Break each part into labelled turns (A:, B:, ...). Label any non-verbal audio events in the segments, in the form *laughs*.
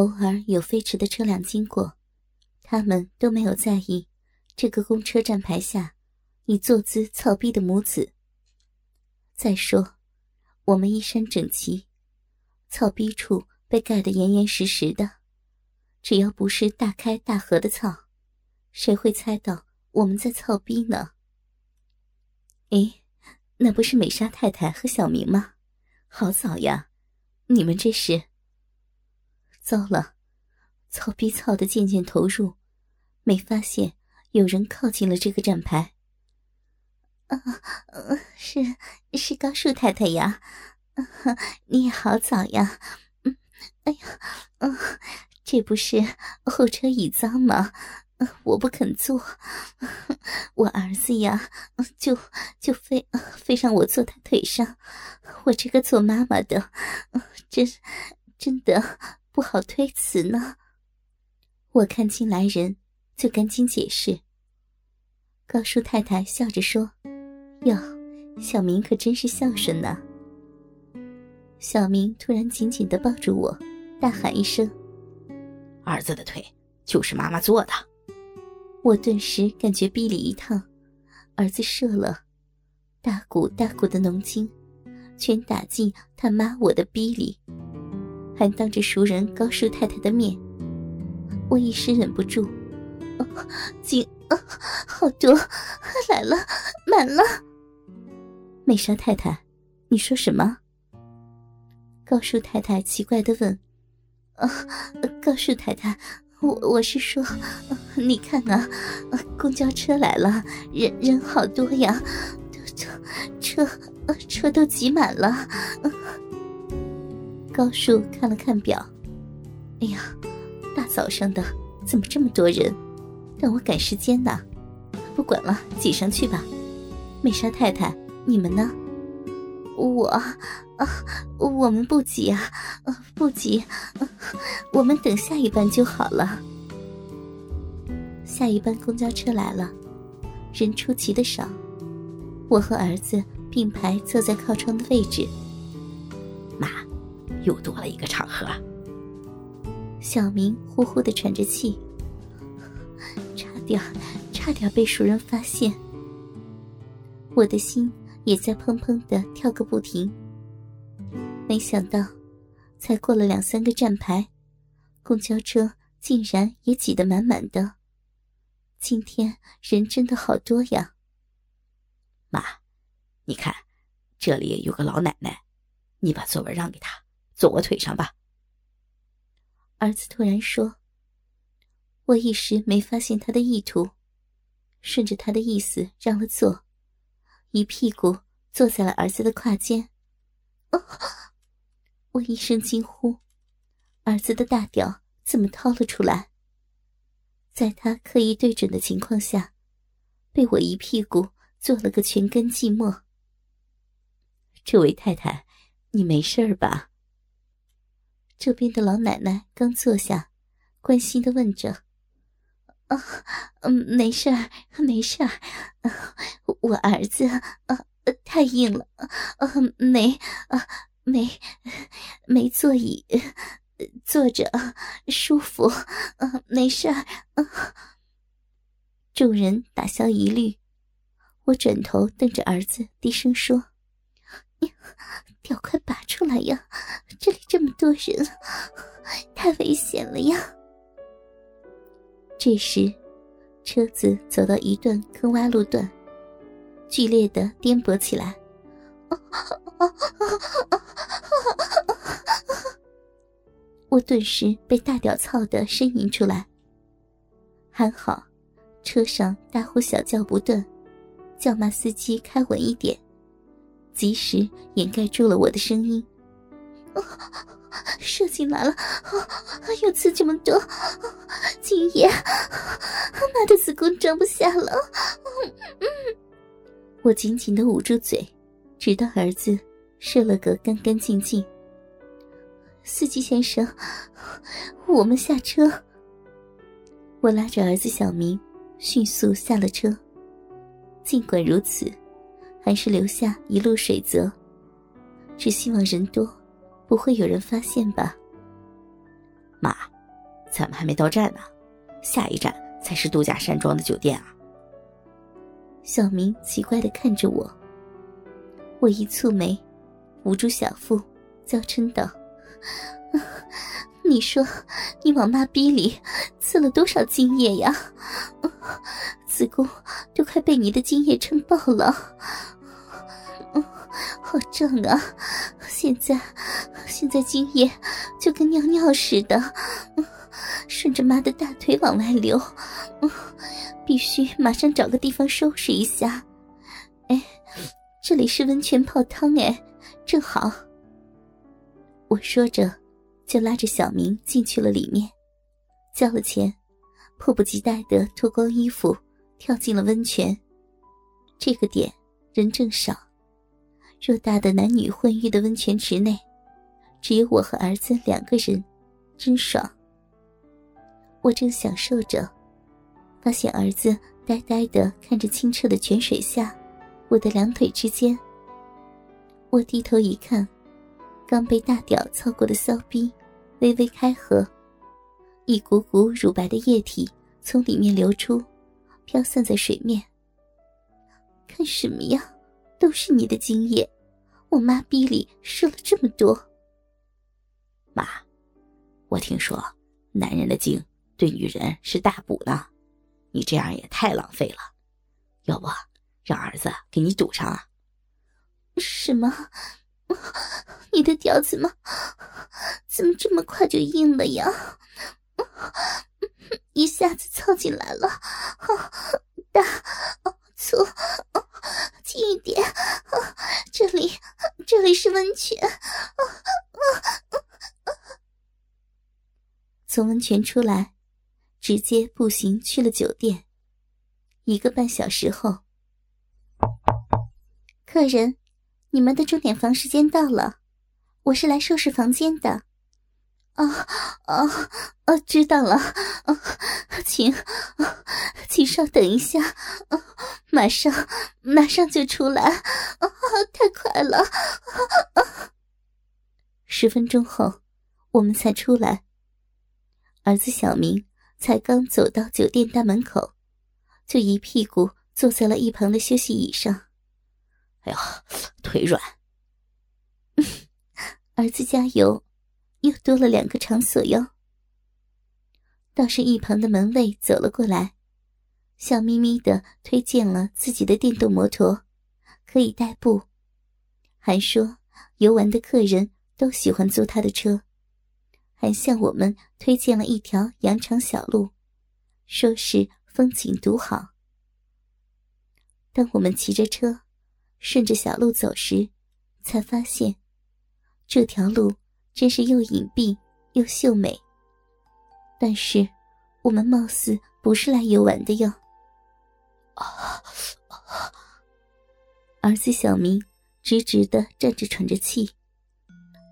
A: 偶尔有飞驰的车辆经过，他们都没有在意这个公车站牌下已坐姿操逼的母子。再说，我们衣衫整齐，操逼处被盖得严严实实的，只要不是大开大合的操，谁会猜到我们在操逼呢？诶，那不是美莎太太和小明吗？好早呀，你们这是？糟了，操逼操的渐渐投入，没发现有人靠近了这个站牌。啊，是是高树太太呀，你也好早呀。哎呀，嗯，这不是后车椅脏吗？我不肯坐，*laughs* 我儿子呀，就就非非让我坐他腿上。我这个做妈妈的，真真的不好推辞呢。我看清来人，就赶紧解释。高叔太太笑着说：“哟，小明可真是孝顺呢。”小明突然紧紧的抱住我，大喊一声：“
B: 儿子的腿就是妈妈做的。”
A: 我顿时感觉逼里一烫，儿子射了，大股大股的浓精，全打进他妈我的逼里，还当着熟人高叔太太的面，我一时忍不住，精啊，好多，来了，满了。美莎太太，你说什么？高叔太太奇怪的问。啊，高叔太太。我我是说，你看啊，公交车来了，人人好多呀，车车车都挤满了。高树看了看表，哎呀，大早上的怎么这么多人？让我赶时间呢。不管了，挤上去吧。美莎太太，你们呢？我啊，我们不急啊，不急，我们等下一班就好了。下一班公交车来了，人出奇的少，我和儿子并排坐在靠窗的位置。
B: 妈，又多了一个场合。
A: 小明呼呼的喘着气，差点，差点被熟人发现。我的心。也在砰砰的跳个不停。没想到，才过了两三个站牌，公交车竟然也挤得满满的。今天人真的好多呀！
B: 妈，你看，这里有个老奶奶，你把座位让给她，坐我腿上吧。
A: 儿子突然说。我一时没发现他的意图，顺着他的意思让了座。一屁股坐在了儿子的胯间，我一声惊呼，儿子的大屌怎么掏了出来？在他刻意对准的情况下，被我一屁股坐了个全根寂寞。这位太太，你没事吧？这边的老奶奶刚坐下，关心的问着。啊，嗯，没事儿，没事儿。我儿子啊，太硬了，啊，没啊，没没座椅，坐着舒服，啊，没事儿啊。众人打消疑虑，我转头瞪着儿子，低声说：“屌快拔出来呀！多人，太危险了呀！”这时，车子走到一段坑洼路段，剧烈的颠簸起来。我顿时被大屌操的呻吟出来。还好，车上大呼小叫不断，叫骂司机开稳一点，及时掩盖住了我的声音。射进来了，有刺这么多，今夜妈的子宫装不下了。我紧紧的捂住嘴，直到儿子射了个干干净净。司机先生，我们下车。我拉着儿子小明，迅速下了车。尽管如此，还是留下一路水泽，只希望人多。不会有人发现吧，
B: 妈。咱们还没到站呢，下一站才是度假山庄的酒店啊。
A: 小明奇怪的看着我，我一蹙眉，捂住小腹，娇嗔道：“ *laughs* 你说，你往妈逼里刺了多少精液呀？*laughs* 子宫都快被你的精液撑爆了，好胀啊！现在，现在精液就跟尿尿似的，顺着妈的大腿往外流。”必须马上找个地方收拾一下。哎，这里是温泉泡汤，哎，正好。我说着，就拉着小明进去了里面，交了钱，迫不及待的脱光衣服，跳进了温泉。这个点人正少，偌大的男女混浴的温泉池内，只有我和儿子两个人，真爽。我正享受着。发现儿子呆呆的看着清澈的泉水下，我的两腿之间。我低头一看，刚被大屌操过的骚逼微微开合，一股股乳白的液体从里面流出，飘散在水面。看什么呀？都是你的精液，我妈逼里射了这么多。
B: 妈，我听说男人的精对女人是大补呢。你这样也太浪费了，要不让儿子给你堵上啊？
A: 什么？*laughs* 你的屌怎么怎么这么快就硬了呀？*laughs* 一下子凑进来了，*laughs* 粗近一点，这里这里是温泉。从温泉出来。直接步行去了酒店。一个半小时后，客人，你们的钟点房时间到了，我是来收拾房间的。哦哦哦！知道了，啊，请，请稍等一下，啊，马上马上就出来，哦，太快了。十分钟后，我们才出来。儿子小明。才刚走到酒店大门口，就一屁股坐在了一旁的休息椅上。
B: 哎呀，腿软！*laughs*
A: 儿子加油，又多了两个场所哟。倒是一旁的门卫走了过来，笑眯眯的推荐了自己的电动摩托，可以代步，还说游玩的客人都喜欢租他的车。还向我们推荐了一条羊肠小路，说是风景独好。当我们骑着车顺着小路走时，才发现这条路真是又隐蔽又秀美。但是我们貌似不是来游玩的哟。啊！*laughs* 儿子小明直直的站着喘着气。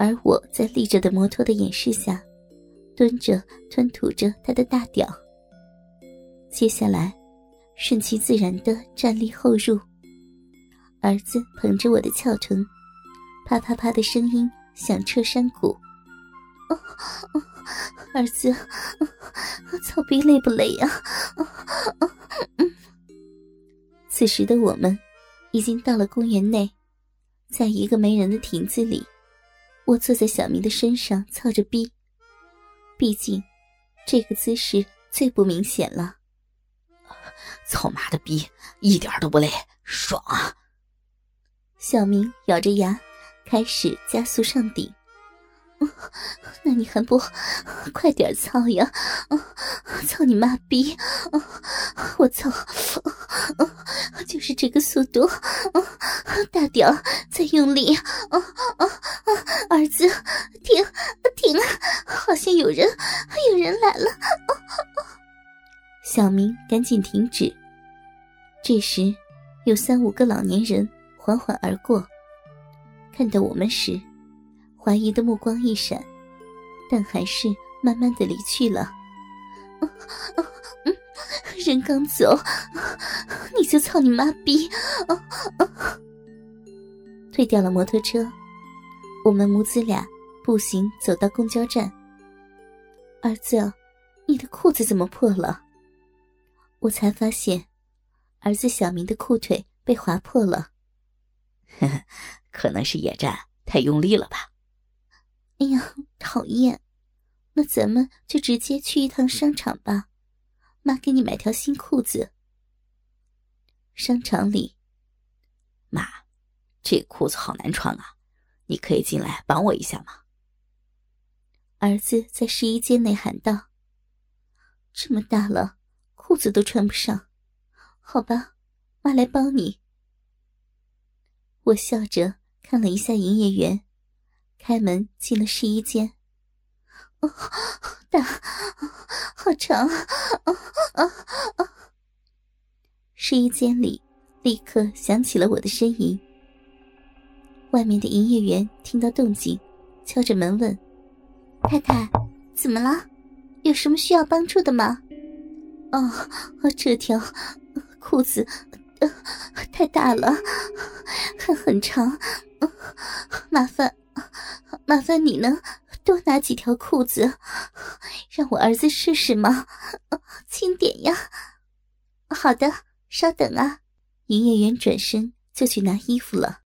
A: 而我在立着的摩托的掩饰下，蹲着吞吐着他的大屌。接下来，顺其自然的站立后入。儿子捧着我的翘臀，啪啪啪的声音响彻山谷。儿子，操逼累不累呀？*laughs* 此时的我们，已经到了公园内，在一个没人的亭子里。我坐在小明的身上，操着逼。毕竟，这个姿势最不明显了。
B: 操妈的逼，一点都不累，爽啊！
A: 小明咬着牙，开始加速上顶。*laughs* 那你还不快点操呀？操你妈逼！我操！就是这个速度，大屌再用力！儿子，停停！好像有人，有人来了！小明赶紧停止。这时，有三五个老年人缓缓而过，看到我们时。怀疑的目光一闪，但还是慢慢的离去了。人刚走，你就操你妈逼！退掉了摩托车，我们母子俩步行走到公交站。儿子，你的裤子怎么破了？我才发现，儿子小明的裤腿被划破了。
B: 呵呵，可能是野战太用力了吧。
A: 哎呀，讨厌！那咱们就直接去一趟商场吧，妈给你买条新裤子。商场里，
B: 妈，这裤子好难穿啊，你可以进来帮我一下吗？
A: 儿子在试衣间内喊道：“这么大了，裤子都穿不上，好吧，妈来帮你。”我笑着看了一下营业员，开门进了试衣间。哦，大，好长，啊啊啊！试衣间里立刻响起了我的呻吟。外面的营业员听到动静，敲着门问：“太太，怎么了？有什么需要帮助的吗？”“哦，这条裤子太大了，还很长，麻烦麻烦你能多拿几条裤子，让我儿子试试吗？轻点呀。”“好的。”稍等啊！营业员转身就去拿衣服了。